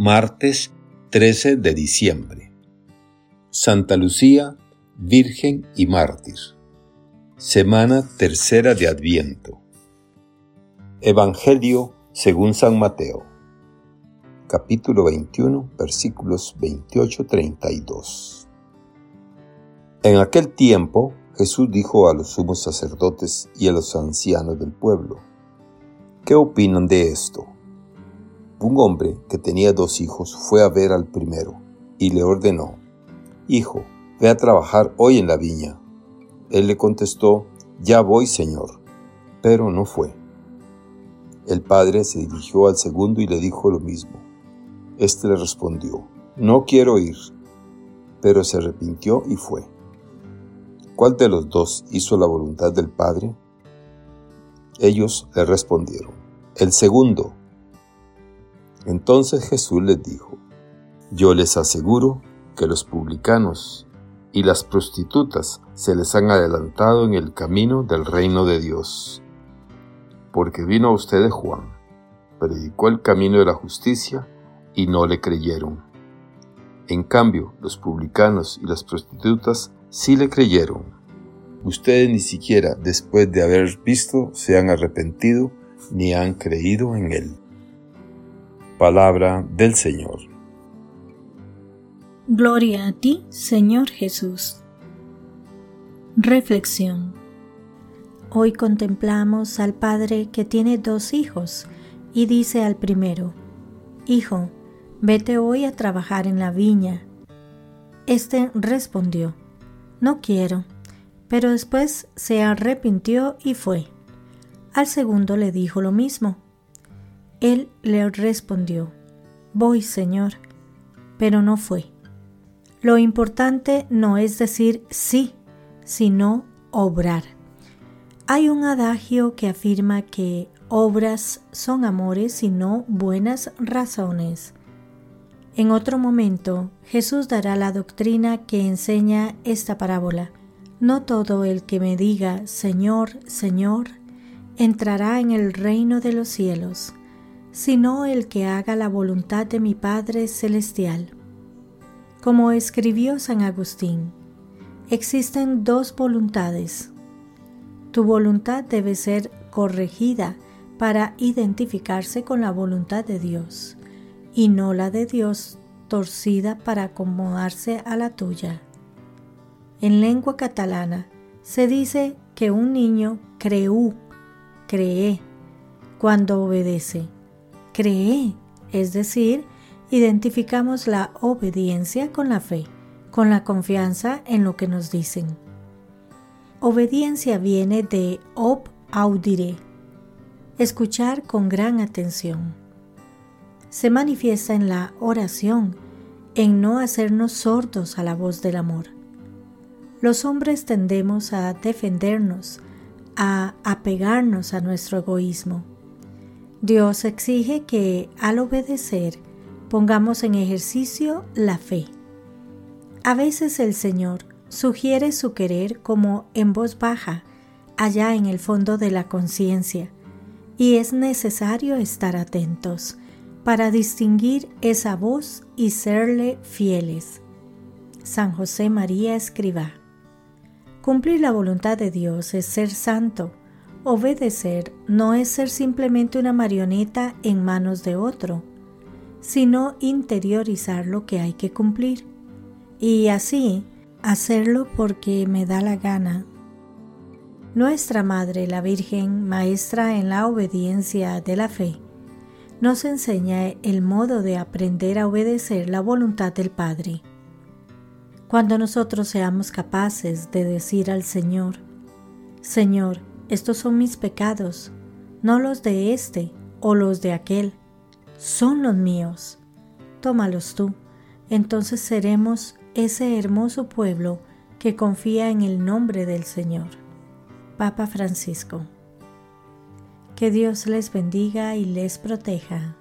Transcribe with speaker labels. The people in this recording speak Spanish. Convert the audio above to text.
Speaker 1: martes 13 de diciembre. Santa Lucía, Virgen y Mártir. Semana tercera de Adviento. Evangelio según San Mateo. Capítulo 21, versículos 28-32. En aquel tiempo Jesús dijo a los sumos sacerdotes y a los ancianos del pueblo, ¿qué opinan de esto? Un hombre que tenía dos hijos fue a ver al primero y le ordenó, Hijo, ve a trabajar hoy en la viña. Él le contestó, Ya voy, Señor, pero no fue. El padre se dirigió al segundo y le dijo lo mismo. Este le respondió, No quiero ir, pero se arrepintió y fue. ¿Cuál de los dos hizo la voluntad del Padre? Ellos le respondieron, el segundo. Entonces Jesús les dijo, Yo les aseguro que los publicanos y las prostitutas se les han adelantado en el camino del reino de Dios. Porque vino a ustedes Juan, predicó el camino de la justicia y no le creyeron. En cambio, los publicanos y las prostitutas sí le creyeron. Ustedes ni siquiera después de haber visto se han arrepentido ni han creído en él. Palabra del Señor.
Speaker 2: Gloria a ti, Señor Jesús. Reflexión. Hoy contemplamos al Padre que tiene dos hijos y dice al primero, Hijo, vete hoy a trabajar en la viña. Este respondió, No quiero, pero después se arrepintió y fue. Al segundo le dijo lo mismo él le respondió, Voy, Señor, pero no fue. Lo importante no es decir sí, sino obrar. Hay un adagio que afirma que obras son amores y no buenas razones. En otro momento, Jesús dará la doctrina que enseña esta parábola. No todo el que me diga Señor, Señor, entrará en el reino de los cielos sino el que haga la voluntad de mi Padre Celestial. Como escribió San Agustín, existen dos voluntades. Tu voluntad debe ser corregida para identificarse con la voluntad de Dios, y no la de Dios torcida para acomodarse a la tuya. En lengua catalana se dice que un niño creú, cree, cuando obedece cree, es decir, identificamos la obediencia con la fe, con la confianza en lo que nos dicen. Obediencia viene de ob audire, escuchar con gran atención. Se manifiesta en la oración, en no hacernos sordos a la voz del amor. Los hombres tendemos a defendernos, a apegarnos a nuestro egoísmo Dios exige que al obedecer pongamos en ejercicio la fe. A veces el Señor sugiere su querer como en voz baja, allá en el fondo de la conciencia, y es necesario estar atentos para distinguir esa voz y serle fieles. San José María Escriba. Cumplir la voluntad de Dios es ser santo, Obedecer no es ser simplemente una marioneta en manos de otro, sino interiorizar lo que hay que cumplir y así hacerlo porque me da la gana. Nuestra Madre, la Virgen, maestra en la obediencia de la fe, nos enseña el modo de aprender a obedecer la voluntad del Padre. Cuando nosotros seamos capaces de decir al Señor, Señor, estos son mis pecados, no los de este o los de aquel, son los míos. Tómalos tú, entonces seremos ese hermoso pueblo que confía en el nombre del Señor. Papa Francisco. Que Dios les bendiga y les proteja.